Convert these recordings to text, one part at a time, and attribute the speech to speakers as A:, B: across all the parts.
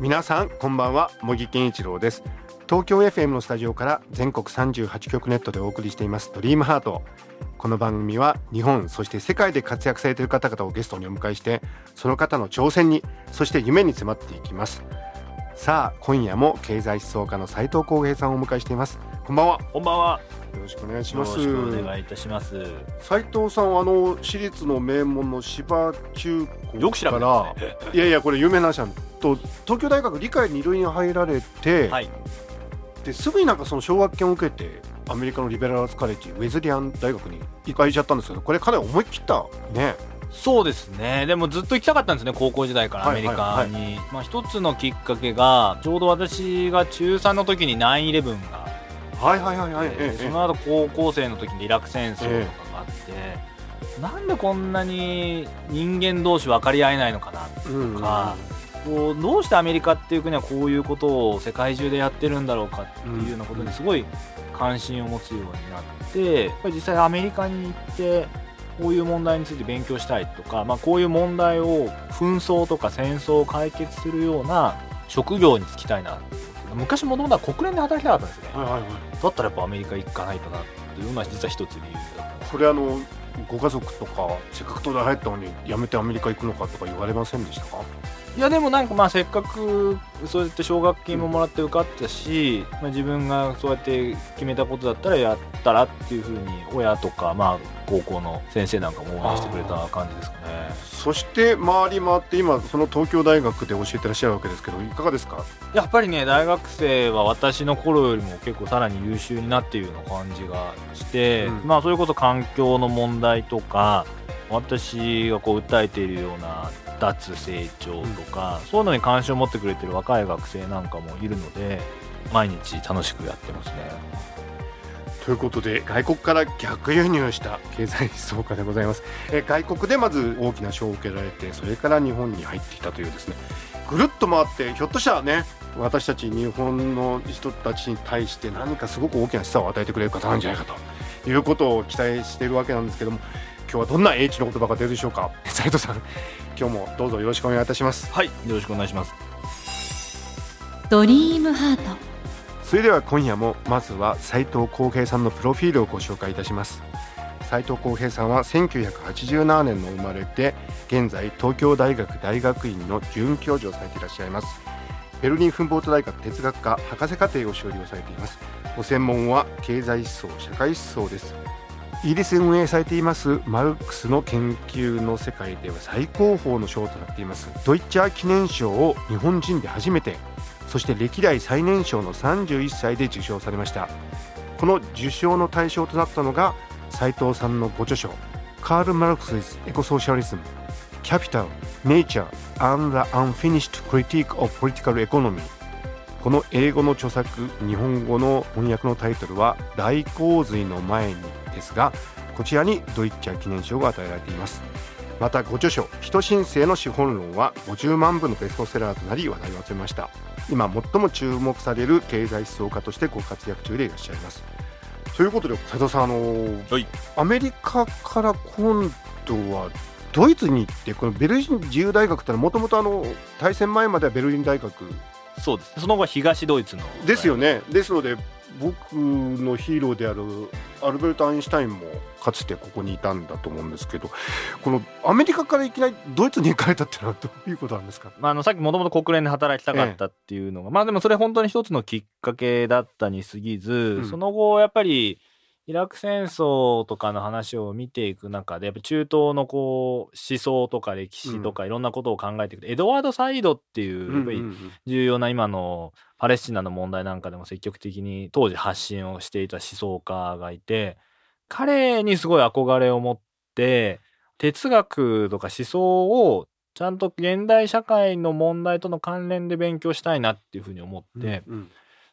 A: 皆さんこんばんは。茂木健一郎です。東京 FM のスタジオから全国38局ネットでお送りしています。ドリームハート。この番組は日本そして世界で活躍されている方々をゲストにお迎えしてその方の挑戦にそして夢に迫っていきます。さあ今夜も経済思想家の斉藤光平さんをお迎えしています。こんばんは
B: こんばんは。
A: よろしくお願いし
B: よろ
A: ます
B: しくお願いいたします。
A: 斉藤さんはあの私立の名門の芝中高から
B: ね。
A: いやいやこれ有名な話なんと東京大学理科二類に入られて、
B: はい。
A: ですぐになんかその奨学金を受けてアメリカのリベラルアーツカレッジウェズリアン大学に行かれちゃったんですけどこれかなり思い切ったね
B: そうですね。でもずっと行きたかったんですね。高校時代からアメリカに。まあ一つのきっかけがちょうど私が中3の時に9/11が、
A: はいはいはいはい、
B: で
A: ええ
B: その後高校生の時にイラク戦争とかがあって、なんでこんなに人間同士分かり合えないのかな
A: うん
B: とか。こうどうしてアメリカっていう国はこういうことを世界中でやってるんだろうかっていうようなことにすごい関心を持つようになってやっぱり実際アメリカに行ってこういう問題について勉強したいとか、まあ、こういう問題を紛争とか戦争を解決するような職業に就きたいな昔もともとは国連で働きたかったんですよね。
A: はいはいはい。
B: だったらやっぱアメリカ行かないとなっていうのは実は一つ理由。だっ
A: れあのご家族とかせっかく東大入ったのに辞めてアメリカ行くのかとか言われませんでしたか？
B: いやでもなんかまあせっかくそうやって奨学金ももらって受かったし、まあ、自分がそうやって決めたことだったらやったらっていうふうに親とかまあ高校の先生なんかも応援してくれた感じですかね。
A: そして回り回って今その東京大学で教えてらっしゃるわけですけどいかがですか？
B: やっぱりね大学生は私の頃よりも結構さらに優秀になっているような感じがして、
A: うん。
B: まあそれこそ環境の問題とか私がこう訴えているような脱成長とか、そういうのに関心を持ってくれてる若い学生なんかもいるので毎日楽しくやってますね。
A: ということで外国から逆輸入した経済思想家でございます、え外国でまず大きな賞を受けられてそれから日本に入ってきたというですねぐるっと回ってひょっとしたらね私たち日本の人たちに対して何かすごく大きな示唆を与えてくれる方なんじゃないかということを期待しているわけなんですけども今日はどんな英知の言葉が出るでしょうか？斉藤さん今日もどうぞよろしくお願いいたします。
B: はいよろしくお願いします。
C: ドリームハート。
A: それでは今夜もまずは斉藤浩平さんのプロフィールをご紹介いたします。斉藤浩平さんは1987年の生まれで現在東京大学大学院の准教授をされていらっしゃいます。ベルリンフンボート大学哲学科博士課程を修了されています。ご専門は経済思想社会思想ですイギリスで運営されていますマルクスの研究の世界では最高峰の賞となっています。ドイツャー記念賞を日本人で初めてそして歴代最年少の31歳で受賞されました。この受賞の対象となったのが斉藤さんのご著書カール・マルクス・エコソーシャリズム Capital, Nature and the Unfinished Critique of Political Economy この英語の著作日本語の翻訳のタイトルは大洪水の前にですがこちらにドイッチャー記念賞が与えられています。またご著書「人申請の資本論」は50万部のベストセラーとなり話題を集めました。今最も注目される経済思想家としてご活躍中でいらっしゃいます。ということで斉藤さんあの
B: はい。
A: アメリカから今度はドイツに行ってこのベルリン自由大学ってのはもともと大戦前まではベルリン大学
B: そうです。その後は東ドイツの
A: ですよね。ですので僕のヒーローであるアルベルト・アインシュタインもかつてここにいたんだと思うんですけどこのアメリカからいきなりドイツに行かれたっていうのはどういうことなんですか？
B: まあ、あのさっきもともと国連で働きたかったっていうのが、まあでもそれ本当に一つのきっかけだったに過ぎず、
A: ん。
B: その後やっぱりイラク戦争とかの話を見ていく中でやっぱ中東のこう思想とか歴史とかいろんなことを考えていくと、エドワード・サイドっていうやっぱり重要な今のパレスチナの問題なんかでも積極的に当時発信をしていた思想家がいて彼にすごい憧れを持って哲学とか思想をちゃんと現代社会の問題との関連で勉強したいなっていうふうに思って、
A: うん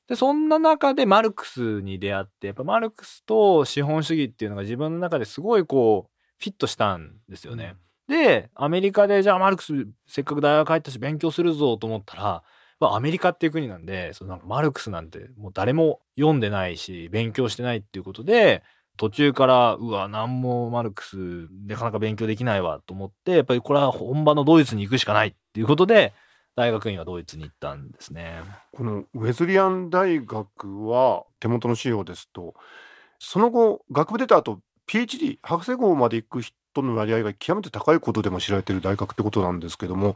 B: でそんな中でマルクスに出会ってやっぱマルクスと資本主義っていうのが自分の中ですごいこうフィットしたんですよね。でアメリカでじゃあマルクスせっかく大学入ったし勉強するぞと思ったら、まあ、アメリカっていう国なんでそのなんかマルクスなんてもう誰も読んでないし勉強してないっていうことで途中からうわ何もマルクスなかなか勉強できないわと思ってやっぱりこれは本場のドイツに行くしかないっていうことで大学院はドイツに行ったんですね。
A: このウェズリアン大学は手元の資料ですとその後学部出た後 PhD 博士号まで行く人の割合が極めて高いことでも知られている大学ってことなんですけども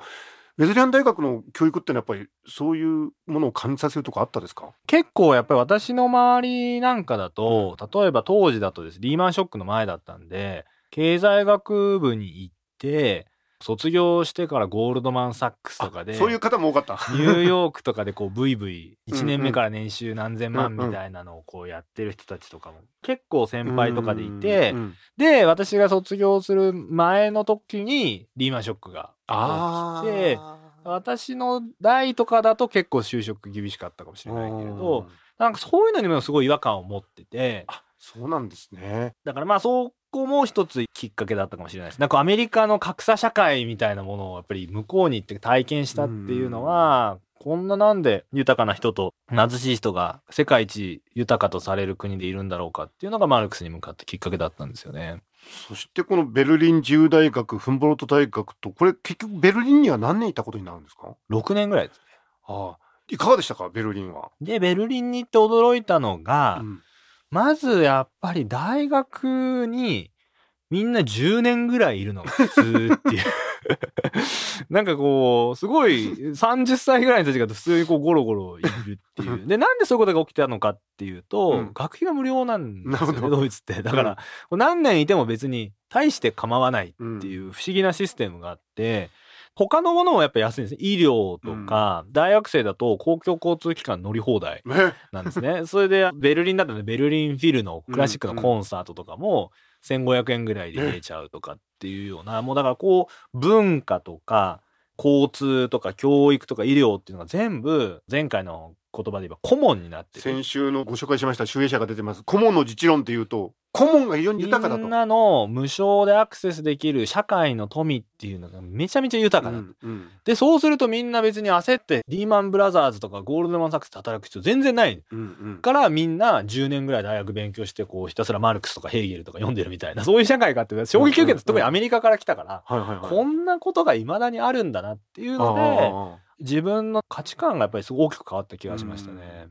A: ウェズリアン大学の教育ってのはやっぱりそういうものを感じさせるとこあったですか？
B: 結構やっぱり私の周りなんかだと例えば当時だとですリーマンショックの前だったんで経済学部に行って卒業してからゴールドマン・サックスとかで
A: そういう方も多かった。
B: ニューヨークとかでこうブイブイ
A: うんうん
B: 1年目から年収何千万みたいなのをこうやってる人たちとかも結構先輩とかでいて
A: うん
B: で私が卒業する前の時にリーマンショックが
A: あ
B: 起きて私の代とかだと結構就職厳しかったかもしれないけれどなんかそういうのにもすごい違和感を持ってて
A: あそうなんですね。
B: だからまあそこも一つきっかけだったかもしれないです。なんかアメリカの格差社会みたいなものをやっぱり向こうに行って体験したっていうのは、こんななんで豊かな人と貧しい人が世界一豊かとされる国でいるんだろうかっていうのがマルクスに向かったきっかけだったんですよね。
A: そしてこのベルリン自由大学フンボルト大学とこれ結局ベルリンには何年いたことになるんですか
B: ？6年ぐらいですね。
A: ああいかがでしたか？ベルリンは。
B: で、ベルリンに行って驚いたのが、
A: うん
B: まずやっぱり大学にみんな10年ぐらいいるのが普通っていう。なんかこう、すごい30歳ぐらいの人たちが普通にこうゴロゴロいるっていう。で、なんでそういうことが起きたのかっていうと、
A: うん
B: 学費が無料なんですよね、ドイツって。だから、何年いても別に大して構わない
A: うん
B: っていう不思議なシステムがあって、他のものもやっぱ安いんですね。医療とか、大学生だと公共交通機関乗り放題。
A: ね
B: なんですね。それで、ベルリンだとね、ベルリンフィルのクラシックのコンサートとかも、1500円ぐらいで見えちゃうとかっていうような、もうだからこう、文化とか、交通とか教育とか医療っていうのが全部、前回の言葉で言えば顧問になってる。
A: 先週のご紹介しました集英社が出てます顧問の実論っていうと顧問が非常に豊かだと。
B: みんなの無償でアクセスできる社会の富っていうのがめちゃめちゃ豊かだ。
A: うんうん
B: で、そうするとみんな別に焦って、リーマンブラザーズとかゴールドマンサックスで働く必要全然ない。
A: うんうん
B: からみんな10年ぐらい大学勉強してこうひたすらマルクスとかヘーゲルとか読んでるみたいなそういう社会があって衝撃受けた特にアメリカから来たから。こんなことが未だにあるんだなっていうので自分の価値観がやっぱりすごい大きく変わった気がしましたね。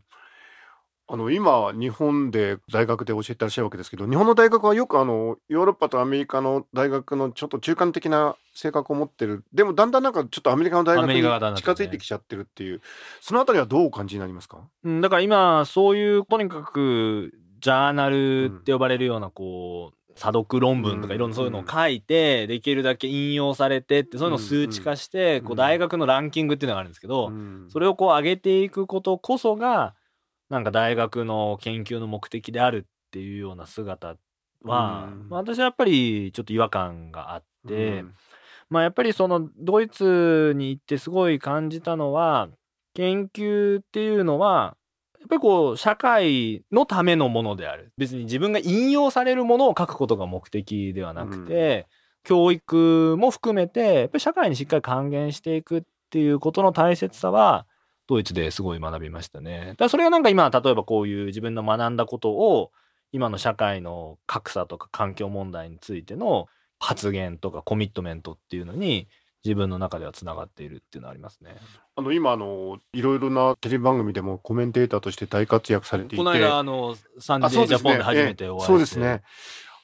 A: あの今日本で大学で教えてらっしゃるわけですけど日本の大学はよくあのヨーロッパとアメリカの大学のちょっと中間的な性格を持ってる。でもだんだんなんかちょっとアメリカの大学に近づいてきちゃってるっていうそのあたりはどうお感じになりますか？
B: うん、だから今そういうとにかくジャーナルって呼ばれるようなこう査読論文とかいろんなそういうのを書いてできるだけ引用されてってそういうのを数値化して
A: うん。
B: こう大学のランキングっていうのがあるんですけど
A: うん。
B: それをこう上げていくことこそがなんか大学の研究の目的であるっていうような姿は、
A: うん。
B: まあ私はやっぱりちょっと違和感があって、
A: うん。
B: まあやっぱりそのドイツに行ってすごい感じたのは研究っていうのはやっぱりこう社会のためのものである。別に自分が引用されるものを書くことが目的ではなくて、教育も含めてやっぱり社会にしっかり還元していくっていうことの大切さはドイツですごい学びましたね。だそれがなんか今例えばこういう自分の学んだことを今の社会の格差とか環境問題についての発言とかコミットメントっていうのに自分の中ではつながっているっていうのはありますね。
A: あの今あのいろいろなテレビ番組でもコメンテーターとして大活躍されていて
B: この間あのサンデージャポンで初めてお会いして、
A: ええそうですね。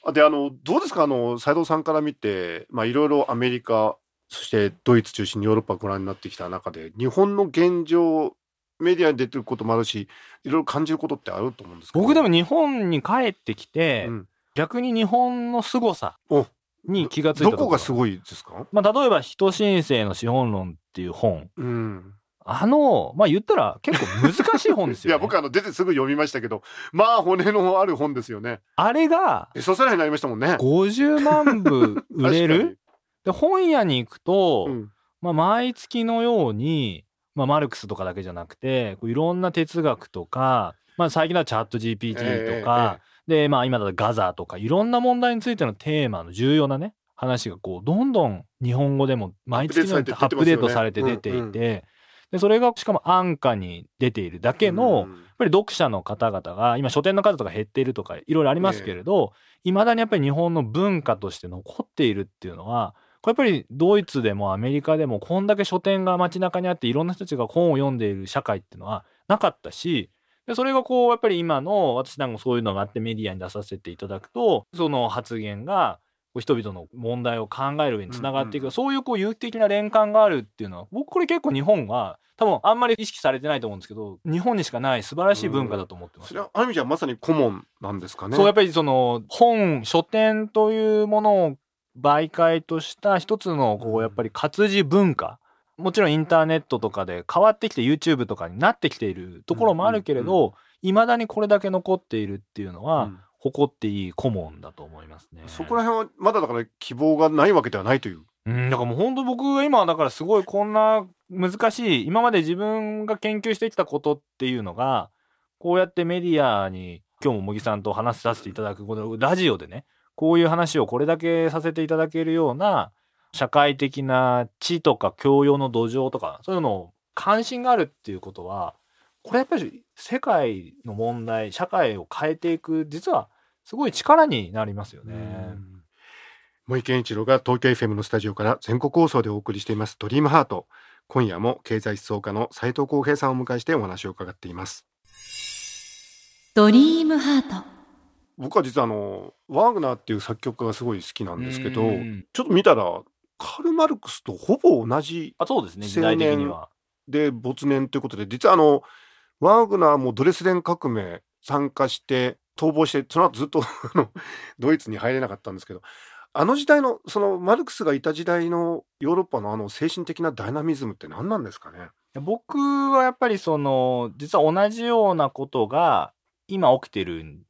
A: あであのどうですかあの斉藤さんから見てまあいろいろアメリカそしてドイツ中心にヨーロッパご覧になってきた中で日本の現状メディアに出てることもあるしいろいろ感じることってあると思うんですけど。
B: 僕でも日本に帰ってきて、
A: うん。
B: 逆に日本の凄さ
A: お
B: に気がついた
A: どこがす
B: い、
A: ごいですか？
B: まあ、例えば「人申請の資本論」っていう本。
A: うん。
B: あのまあ言ったら結構難しい本ですよ、ね、
A: いや僕あの出てすぐ読みましたけどまあ骨のある本ですよね。
B: あれが
A: ベストセラーになりましたもんね。
B: 50万部売れる？で本屋に行くと、
A: にうん。
B: まあ、毎月のように、まあ、マルクスとかだけじゃなくてこういろんな哲学とか、まあ、最近はチャット GPT とか、で、まあ、今だとガザとかいろんな問題についてのテーマの重要なね話がこうどんどん日本語でも毎月のようにアップデートされて出ていて。でそれがしかも安価に出ているだけの、
A: うん
B: やっぱり読者の方々が今書店の数とか減っているとかいろいろありますけれどいま、未だにやっぱり日本の文化として残っているっていうのはこれやっぱりドイツでもアメリカでもこんだけ書店が街中にあっていろんな人たちが本を読んでいる社会っていうのはなかったしでそれがこうやっぱり今の私なんかもそういうのがあってメディアに出させていただくとその発言がこう人々の問題を考える上につながっていく、
A: うんうん
B: そういうこう有機的な連関があるっていうのは僕これ結構日本は多分あんまり意識されてないと思うんですけど日本にしかない素晴らしい文化だと思ってます。
A: それはある意味じゃまさに顧問なんですかね？
B: そうやっぱりその本書店というものを媒介とした一つのこうやっぱり活字文化。もちろんインターネットとかで変わってきて YouTube とかになってきているところもあるけれ
A: うんうん
B: どいまだにこれだけ残っているっていうのは、
A: うん。
B: 誇っていい顧問だと思いますね。
A: そこら辺はまだだから希望がないわけではないという。
B: うん、だからもう本当僕は今だからすごいこんな難しい今まで自分が研究してきたことっていうのがこうやってメディアに今日も茂木さんと話させていただくこのラジオでねこういう話をこれだけさせていただけるような社会的な知とか教養の土壌とかそういうのを関心があるっていうことはこれやっぱり世界の問題社会を変えていく実はすごい力になりますよね。
A: 森健一郎が東京 FM のスタジオから全国放送でお送りしていますドリームハート。今夜も経済思想家の斉藤浩平さんをお迎えしてお話を伺っています。
C: ドリームハート
A: 僕は実はあのワーグナーっていう作曲家がすごい好きなんですけど
B: うん
A: ちょっと見たらカール・マルクスとほぼ同じ
B: あそうですね。時代的には。
A: で没年ということで実はあのワーグナーもドレスデン革命参加して逃亡してその後ずっと ドイツに入れなかったんですけどあの時代のそのマルクスがいた時代のヨーロッパのあの精神的なダイナミズムって何なんですかね？
B: 僕はやっぱりその実は同じようなことが今起きてるん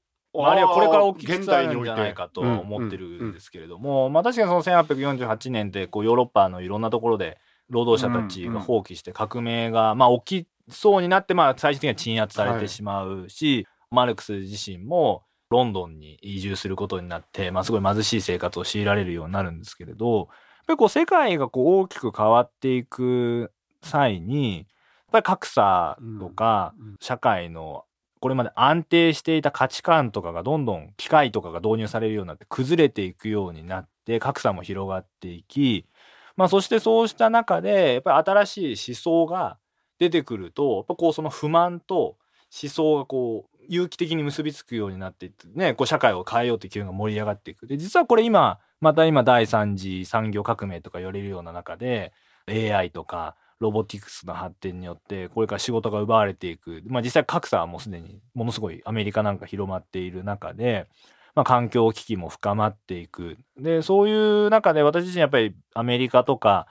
B: あるいはこれから起きつつあるんじゃないかと思ってるんですけれども、まあ確かにその1848年ってこうヨーロッパのいろんなところで労働者たちが放棄して革命がまあ起きそうになってまあ最終的には鎮圧されてしまうし、マルクス自身もロンドンに移住することになって、まあ、すごい貧しい生活を強いられるようになるんですけれどやっぱりこう世界がこう大きく変わっていく際にやっぱり格差とか社会のこれまで安定していた価値観とかがどんどん機械とかが導入されるようになって崩れていくようになって格差も広がっていき、まあ、そしてそうした中でやっぱり新しい思想が出てくるとやっぱこうその不満と思想がこう有機的に結びつくようになっていってねこう社会を変えようっていう機運が盛り上がっていく。で実はこれ今また今第三次産業革命とか言われるような中で AI とかロボティクスの発展によってこれから仕事が奪われていく、まあ、実際格差はもうすでにものすごいアメリカなんか広まっている中で、まあ、環境危機も深まっていく。でそういう中で私自身やっぱりアメリカとか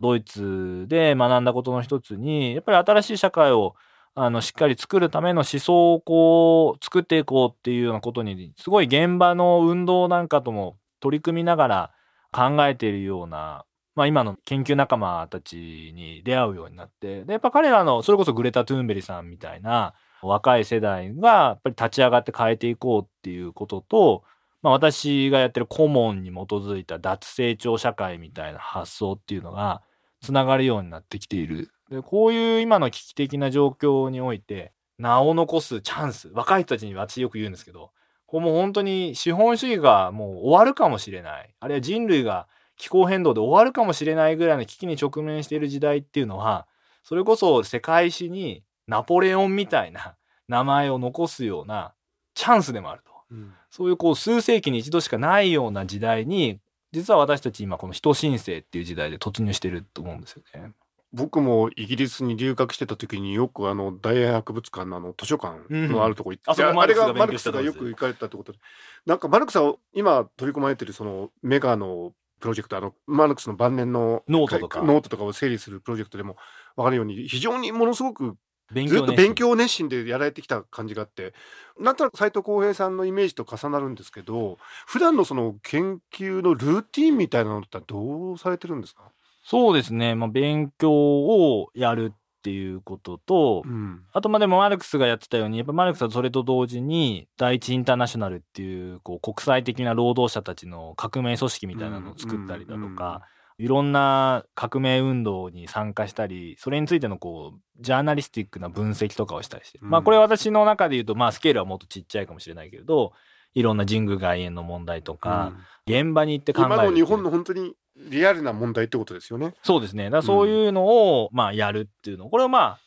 B: ドイツで学んだことの一つにやっぱり新しい社会をあのしっかり作るための思想をこう作っていこうっていうようなことにすごい現場の運動なんかとも取り組みながら考えているような、まあ、今の研究仲間たちに出会うようになってでやっぱ彼らのそれこそグレタ・トゥーンベリさんみたいな若い世代がやっぱり立ち上がって変えていこうっていうことと、まあ、私がやってる顧問に基づいた脱成長社会みたいな発想っていうのがつながるようになってきている。でこういう今の危機的な状況において名を残すチャンス若い人たちに私よく言うんですけどこうもう本当に資本主義がもう終わるかもしれないあるいは人類が気候変動で終わるかもしれないぐらいの危機に直面している時代っていうのはそれこそ世界史にナポレオンみたいな名前を残すようなチャンスでもあると。そういうこう数世紀に一度しかないような時代に実は私たち今この人申請っていう時代で突入してると思うんですよね。
A: 僕もイギリスに留学してた時によくあの大英博物館のあの図書館のあるとこ行って、
B: うんあ
A: あれがマルクスがよく行かれたってことでなんかマルクスは今取り込まれてるその MEGA のプロジェクトあのマルクスの晩年の
B: ノートとか。
A: ノートとかを整理するプロジェクトでも分かるように非常にものすごく
B: 勉
A: ずっと勉強熱心でやられてきた感じがあってなんとなく斎藤幸平さんのイメージと重なるんですけど普段のその研究のルーティンみたいなのってどうされてるんですか？
B: そうですね、まあ、勉強をやるっていうことと、
A: うん。
B: あとまあでもマルクスがやってたようにやっぱマルクスはそれと同時に第一インターナショナルっていうこう国際的な労働者たちの革命組織みたいなのを作ったりだとか、いろんな革命運動に参加したりそれについてのこうジャーナリスティックな分析とかをしたりして、
A: うん。
B: まあこれは私の中で言うとまあスケールはもっとちっちゃいかもしれないけれどいろんな神宮外苑の問題とか、現場に行って考える
A: 今の日本の本当にリアルな問題ってことですよね。
B: そうですね。だそういうのを、まあやるっていうの。これをまあ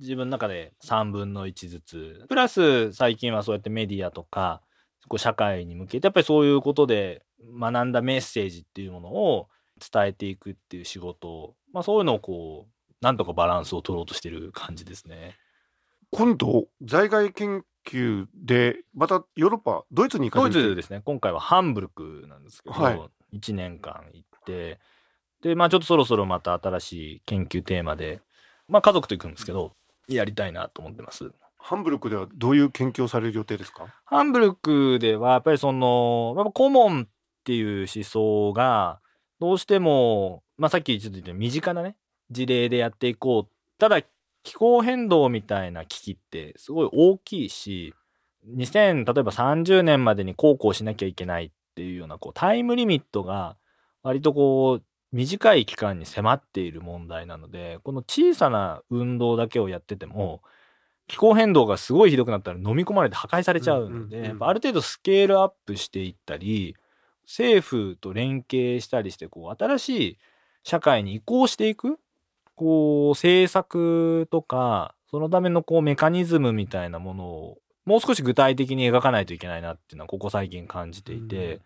B: 自分の中で3分の1ずつ。プラス最近はそうやってメディアとか、こう社会に向けてやっぱりそういうことで学んだメッセージっていうものを伝えていくっていう仕事を、まあそういうのをこう、なんとかバランスを取ろうとしてる感じですね。
A: 今度在外研究でまたヨーロッパドイツに行か
B: ド
A: れる
B: イツですね。今回はハンブルクなんですけど、
A: はい
B: 1年間行って、で、まあちょっとそろそろまた新しい研究テーマで、まあ家族と行くんですけど、やりたいなと思ってます。
A: ハンブルクではどういう研究をされる予定ですか？
B: ハンブルクではやっぱりその、やっぱコモンっていう思想が、どうしても、まあさっきちょっと言った身近なね、事例でやっていこう。ただ、気候変動みたいな危機ってすごい大きいし、2000、例えば30年までにこうこうしなきゃいけないっていうようなこうタイムリミットが割とこう短い期間に迫っている問題なので、この小さな運動だけをやってても、気候変動がすごいひどくなったら飲み込まれて破壊されちゃうので、
A: うんうんうん。
B: やっぱある程度スケールアップしていったり、政府と連携したりして、こう、新しい社会に移行していく、こう、政策とか、そのためのこう、メカニズムみたいなものを、もう少し具体的に描かないといけないなっていうのは、ここ最近感じていて、
A: うん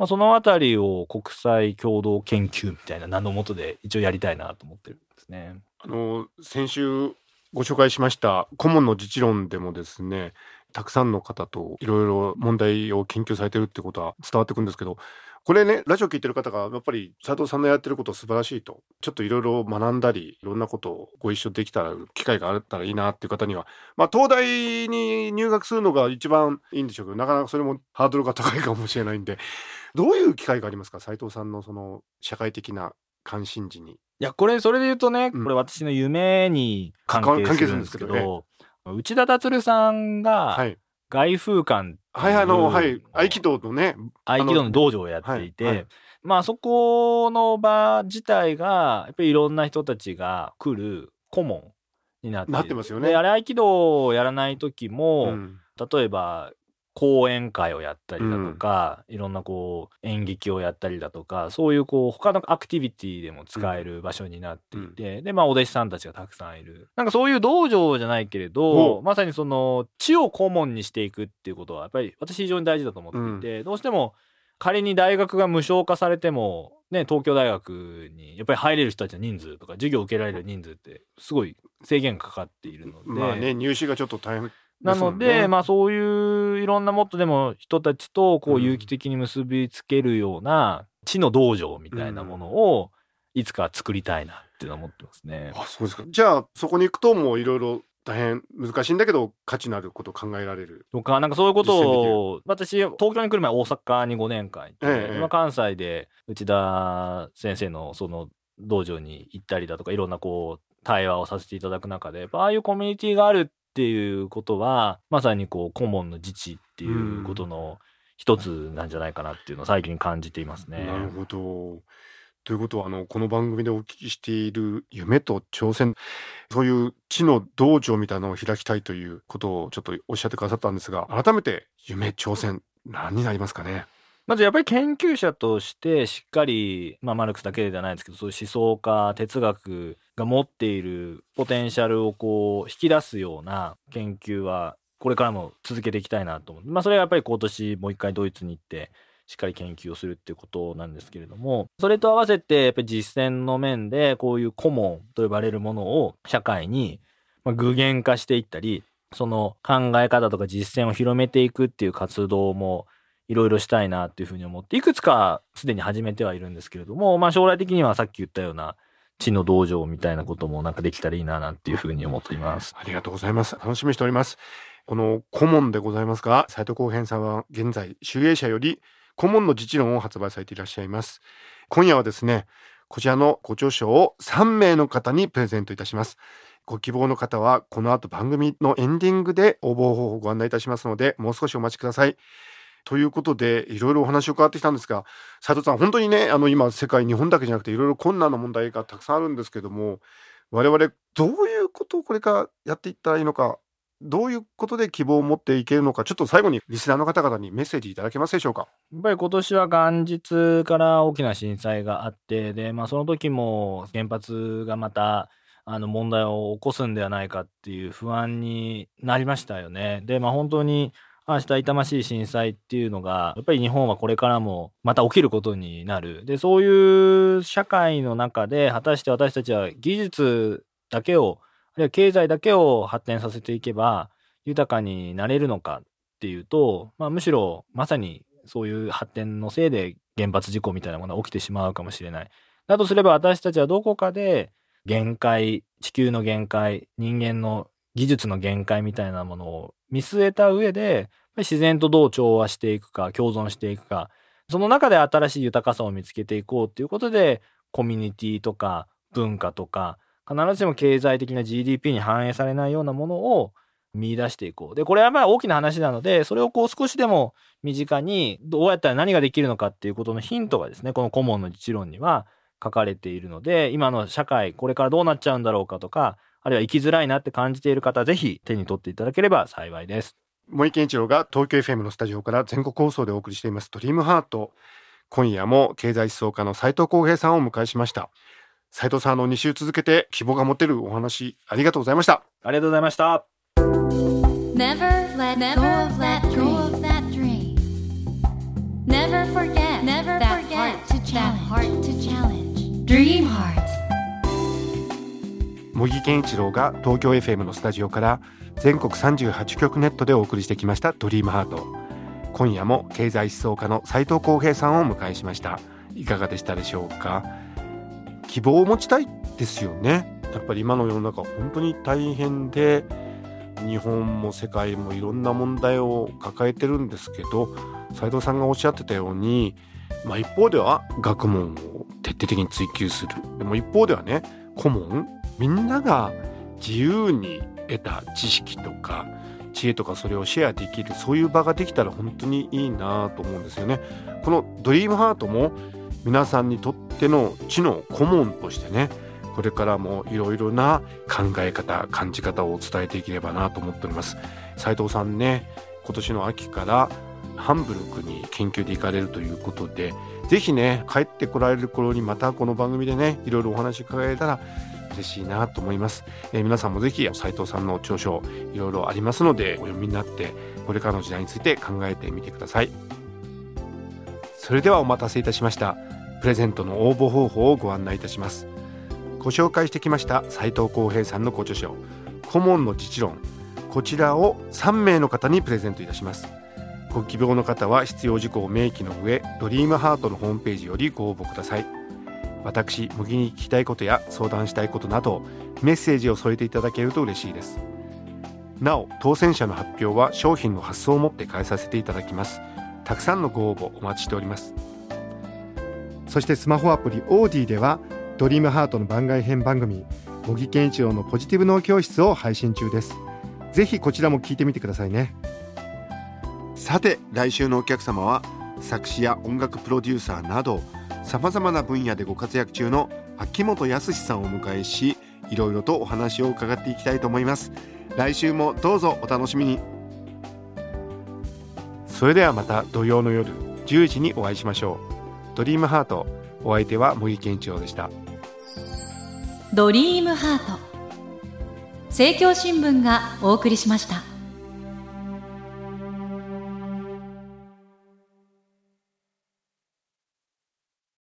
B: まあ、そのあたりを国際共同研究みたいな名のもとで一応やりたいなと思ってるんですね。
A: あの先週ご紹介しました顧問の自治論でもですねたくさんの方といろいろ問題を研究されてるってことは伝わってくるんですけどこれねラジオ聞いてる方がやっぱり斉藤さんのやってること素晴らしいとちょっといろいろ学んだりいろんなことをご一緒できたら機会があったらいいなっていう方にはまあ東大に入学するのが一番いいんでしょうけどなかなかそれもハードルが高いかもしれないんでどういう機会がありますか？斉藤さんのその社会的な関心事に。
B: いや、これ、それで言うとね、
A: うん。
B: これ私の夢に関
A: 関係
B: 係するんですけ
A: するん
B: ど、内田達さんが
A: はい、
B: 外風館
A: はい、あの、はい、合気道のね、
B: 合気道の道場をやっていて、
A: はいはい。
B: まあそこの場自体が、やっぱりいろんな人たちが来る顧問になって
A: なってますよね。
B: で、あれ合気道をやらない時も、
A: うん。
B: 例えば講演会をやったりだとか、いろんなこう演劇をやったりだとかそういうこう他のアクティビティでも使える場所になっていて、でまあお弟子さんたちがたくさんいる。なんかそういう道場じゃないけれ
A: ほ
B: どまさにその知を顧問にしていくっていうことはやっぱり私非常に大事だと思っていて、どうしても仮に大学が無償化されても、ね、東京大学にやっぱり入れる人たちの人数とか授業を受けられる人数ってすごい制限がかかっているので、
A: まあね、入試がちょっと大変
B: なので、
A: ね
B: まあそういういろんなもっとでも人たちとこ
A: う
B: うん有機的に結びつけるような知の道場みたいなものをいつか作りたいなっていうのは思ってますね。
A: あ、そうですか。じゃあ、そこに行くともういろいろ大変難しいんだけど、価値のあることを考えられる。
B: とか、なんかそういうことを、私、東京に来る前大阪に5年間行って、
A: ええ
B: 今関西で内田先生のその道場に行ったりだとか、いろんなこう、対話をさせていただく中で、ああいうコミュニティがあるっていうことは、まさにこう、顧問の自治っていうことの一つなんじゃないかなっていうのを最近感じていますね。
A: なるほど。ということは、あの、この番組でお聞きしている夢と挑戦、そういう知の道場みたいなのを開きたいということをちょっとおっしゃってくださったんですが、改めて夢、挑戦、何になりますかね？
B: まずやっぱり研究者としてしっかり、まあ、マルクスだけではないんですけどそういう思想家哲学が持っているポテンシャルをこう引き出すような研究はこれからも続けていきたいなと思う、まあ、それはやっぱり今年もう一回ドイツに行ってしっかり研究をするっていうことなんですけれどもそれと合わせてやっぱり実践の面でこういう顧問と呼ばれるものを社会に具現化していったりその考え方とか実践を広めていくっていう活動もいろいろしたいなっていうふうに思って、いくつかすでに始めてはいるんですけれども、まあ将来的にはさっき言ったような知の道場みたいなこともなんかできたらいいななんていうふうに思っています。
A: ありがとうございます。楽しみにしております。この顧問でございますが、斉藤浩平さんは現在、集英社より顧問の自治論を発売されていらっしゃいます。今夜はですね、こちらのご著書を3名の方にプレゼントいたしますご希望の方はこの後番組のエンディングで応募方法をご案内いたしますのでもう少しお待ちくださいということでいろいろお話を伺ってきたんですが斉藤さん本当にねあの今世界日本だけじゃなくていろいろ困難な問題がたくさんあるんですけども我々どういうことをこれからやっていったらいいのかどういうことで希望を持っていけるのかちょっと最後にリスナーの方々にメッセージいただけますでしょうか？
B: やっぱり今年は元日から大きな震災があってで、まあ、その時も原発がまたあの問題を起こすんではないかっていう不安になりましたよね。で、まあ、本当に明日痛ましい震災っていうのがやっぱり日本はこれからもまた起きることになるでそういう社会の中で果たして私たちは技術だけをあるいは経済だけを発展させていけば豊かになれるのかっていうと、まあ、むしろまさにそういう発展のせいで原発事故みたいなものが起きてしまうかもしれない。だとすれば私たちはどこかで限界地球の限界人間の技術の限界みたいなものを見据えた上で自然とどう調和していくか共存していくかその中で新しい豊かさを見つけていこうっていうことでコミュニティとか文化とか必ずしも経済的な GDP に反映されないようなものを見出していこう。で、これはまあ大きな話なので、それをこう少しでも身近にどうやったら何ができるのかっていうことのヒントがですね、この顧問の実論には書かれているので、今の社会、これからどうなっちゃうんだろうかとか、あるいは生きづらいなって感じている方、ぜひ手に取っていただければ幸いです。
A: 森健一郎が東京 FM のスタジオから全国放送でお送りしていますドリームハート。今夜も経済思想家の斉藤浩平さんをお迎えしました。斉藤さんの2週続けて希望が持てるお話ありがとうございました。
B: ありがとうございました。Never let go of that dream. Never forget, never forget that heart to challenge. Dream
A: heart. 茂木健一郎が東京 FM のスタジオから全国38局ネットでお送りしてきましたドリームハート。今夜も経済思想家の斉藤浩平さんをお迎えしました。いかがでしたでしょうか？希望を持ちたいですよね。やっぱり今の世の中本当に大変で日本も世界もいろんな問題を抱えてるんですけど斉藤さんがおっしゃってたように、まあ、一方では学問を徹底的に追求する。でも一方ではね顧問みんなが自由に得た知識とか知恵とかそれをシェアできるそういう場ができたら本当にいいなと思うんですよね。このドリームハートも皆さんにとっての知の顧問としてねこれからもいろいろな考え方感じ方を伝えていければなと思っております斉藤さんね今年の秋からハンブルクに研究で行かれるということでぜひね帰ってこられる頃にまたこの番組でねいろいろお話伺えたら嬉しいなと思います、えー、皆さんもぜひ斉藤さんの著書いろいろありますのでお読みになってこれからの時代について考えてみてください。それではお待たせいたしました。プレゼントの応募方法をご案内いたします。ご紹介してきました斉藤浩平さんのご著書顧問の実論。こちらを3名の方にプレゼントいたします。ご希望の方は必要事項を明記の上ドリームハートのホームページよりご応募ください。私麦に聞きたいことや相談したいことなどメッセージを添えていただけると嬉しいです。なお当選者の発表は商品の発送をもって返させていただきます。たくさんのご応募お待ちしております。そしてスマホアプリオーディではドリームハートの番外編番組茂木健一郎のポジティブ脳教室を配信中です。ぜひこちらも聞いてみてくださいね。さて来週のお客様は作詞や音楽プロデューサーなどさまざまな分野でご活躍中の秋元康さんをお迎えしいろいろとお話を伺っていきたいと思います。来週もどうぞお楽しみに。それではまた土曜の夜10時にお会いしましょう。ドリームハートお相手は茂木健一郎でした。
C: ドリームハート政教新聞がお送りしました。